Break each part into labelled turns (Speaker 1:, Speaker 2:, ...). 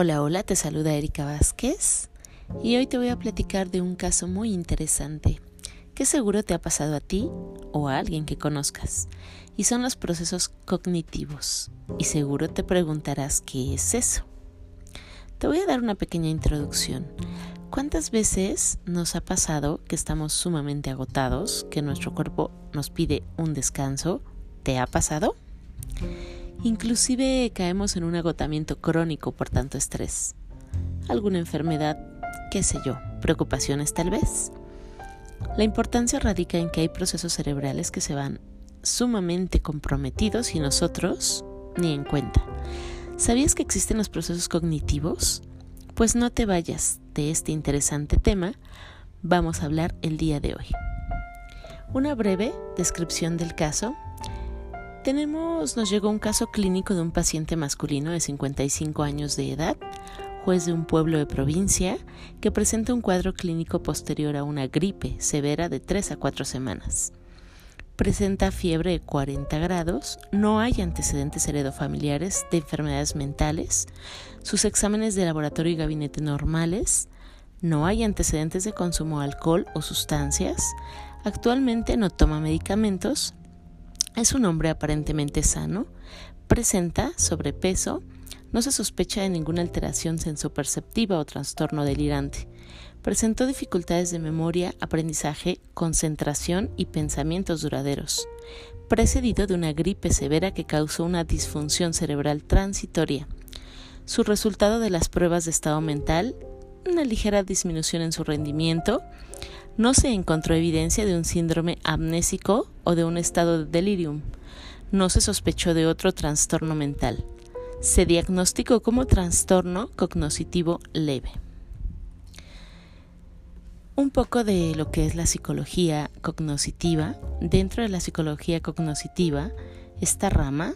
Speaker 1: Hola, hola, te saluda Erika Vázquez y hoy te voy a platicar de un caso muy interesante que seguro te ha pasado a ti o a alguien que conozcas y son los procesos cognitivos y seguro te preguntarás qué es eso. Te voy a dar una pequeña introducción. ¿Cuántas veces nos ha pasado que estamos sumamente agotados, que nuestro cuerpo nos pide un descanso? ¿Te ha pasado? Inclusive caemos en un agotamiento crónico por tanto estrés. Alguna enfermedad, qué sé yo, preocupaciones tal vez. La importancia radica en que hay procesos cerebrales que se van sumamente comprometidos y nosotros ni en cuenta. ¿Sabías que existen los procesos cognitivos? Pues no te vayas de este interesante tema, vamos a hablar el día de hoy. Una breve descripción del caso tenemos, nos llegó un caso clínico de un paciente masculino de 55 años de edad, juez de un pueblo de provincia, que presenta un cuadro clínico posterior a una gripe severa de 3 a 4 semanas. Presenta fiebre de 40 grados, no hay antecedentes heredofamiliares de enfermedades mentales, sus exámenes de laboratorio y gabinete normales, no hay antecedentes de consumo de alcohol o sustancias, actualmente no toma medicamentos, es un hombre aparentemente sano, presenta sobrepeso, no se sospecha de ninguna alteración sensoperceptiva o trastorno delirante. Presentó dificultades de memoria, aprendizaje, concentración y pensamientos duraderos, precedido de una gripe severa que causó una disfunción cerebral transitoria. Su resultado de las pruebas de estado mental, una ligera disminución en su rendimiento, no se encontró evidencia de un síndrome amnésico o de un estado de delirium. No se sospechó de otro trastorno mental. Se diagnosticó como trastorno cognoscitivo leve. Un poco de lo que es la psicología cognoscitiva. Dentro de la psicología cognoscitiva, esta rama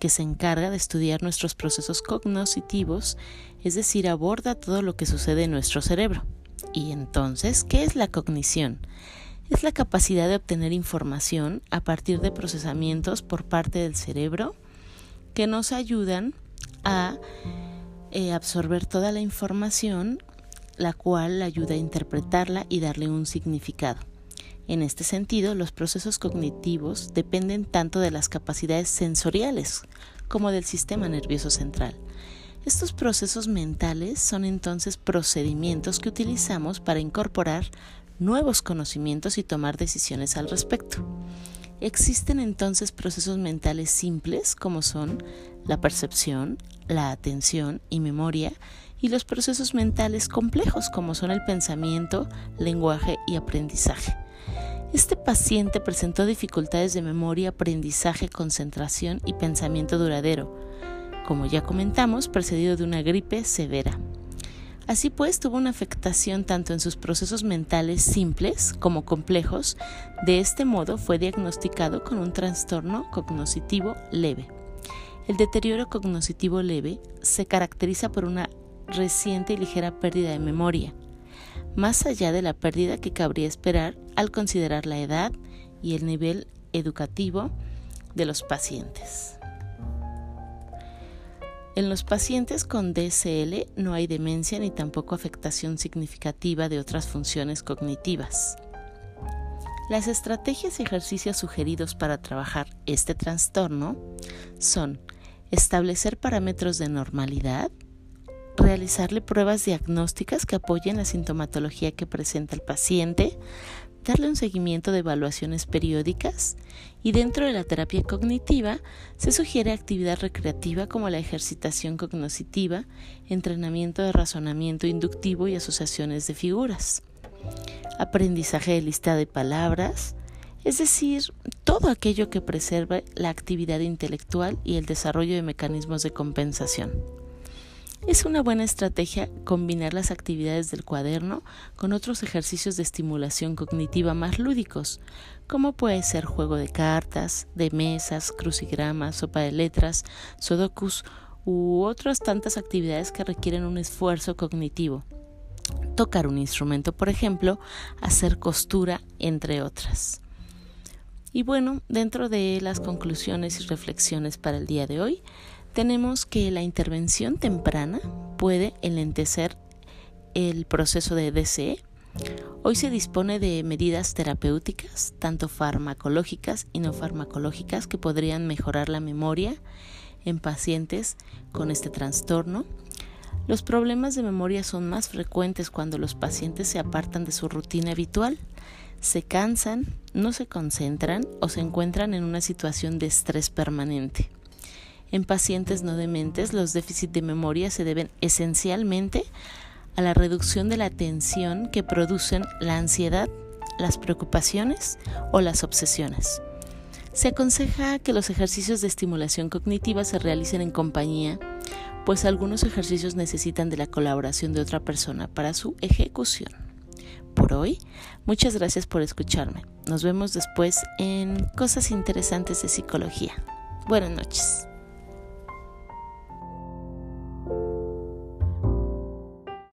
Speaker 1: que se encarga de estudiar nuestros procesos cognoscitivos, es decir, aborda todo lo que sucede en nuestro cerebro. Y entonces, ¿qué es la cognición? Es la capacidad de obtener información a partir de procesamientos por parte del cerebro que nos ayudan a eh, absorber toda la información, la cual ayuda a interpretarla y darle un significado. En este sentido, los procesos cognitivos dependen tanto de las capacidades sensoriales como del sistema nervioso central. Estos procesos mentales son entonces procedimientos que utilizamos para incorporar nuevos conocimientos y tomar decisiones al respecto. Existen entonces procesos mentales simples como son la percepción, la atención y memoria, y los procesos mentales complejos como son el pensamiento, lenguaje y aprendizaje. Este paciente presentó dificultades de memoria, aprendizaje, concentración y pensamiento duradero, como ya comentamos, precedido de una gripe severa. Así pues, tuvo una afectación tanto en sus procesos mentales simples como complejos. De este modo, fue diagnosticado con un trastorno cognoscitivo leve. El deterioro cognoscitivo leve se caracteriza por una reciente y ligera pérdida de memoria, más allá de la pérdida que cabría esperar al considerar la edad y el nivel educativo de los pacientes. En los pacientes con DSL no hay demencia ni tampoco afectación significativa de otras funciones cognitivas. Las estrategias y ejercicios sugeridos para trabajar este trastorno son establecer parámetros de normalidad, realizarle pruebas diagnósticas que apoyen la sintomatología que presenta el paciente, darle un seguimiento de evaluaciones periódicas y dentro de la terapia cognitiva se sugiere actividad recreativa como la ejercitación cognoscitiva, entrenamiento de razonamiento inductivo y asociaciones de figuras, aprendizaje de lista de palabras, es decir, todo aquello que preserve la actividad intelectual y el desarrollo de mecanismos de compensación. Es una buena estrategia combinar las actividades del cuaderno con otros ejercicios de estimulación cognitiva más lúdicos, como puede ser juego de cartas, de mesas, crucigramas, sopa de letras, sudokus u otras tantas actividades que requieren un esfuerzo cognitivo. Tocar un instrumento, por ejemplo, hacer costura, entre otras. Y bueno, dentro de las conclusiones y reflexiones para el día de hoy, tenemos que la intervención temprana puede enlentecer el proceso de DCE. Hoy se dispone de medidas terapéuticas, tanto farmacológicas y no farmacológicas, que podrían mejorar la memoria en pacientes con este trastorno. Los problemas de memoria son más frecuentes cuando los pacientes se apartan de su rutina habitual, se cansan, no se concentran o se encuentran en una situación de estrés permanente. En pacientes no dementes, los déficits de memoria se deben esencialmente a la reducción de la tensión que producen la ansiedad, las preocupaciones o las obsesiones. Se aconseja que los ejercicios de estimulación cognitiva se realicen en compañía, pues algunos ejercicios necesitan de la colaboración de otra persona para su ejecución. Por hoy, muchas gracias por escucharme. Nos vemos después en Cosas Interesantes de Psicología. Buenas noches.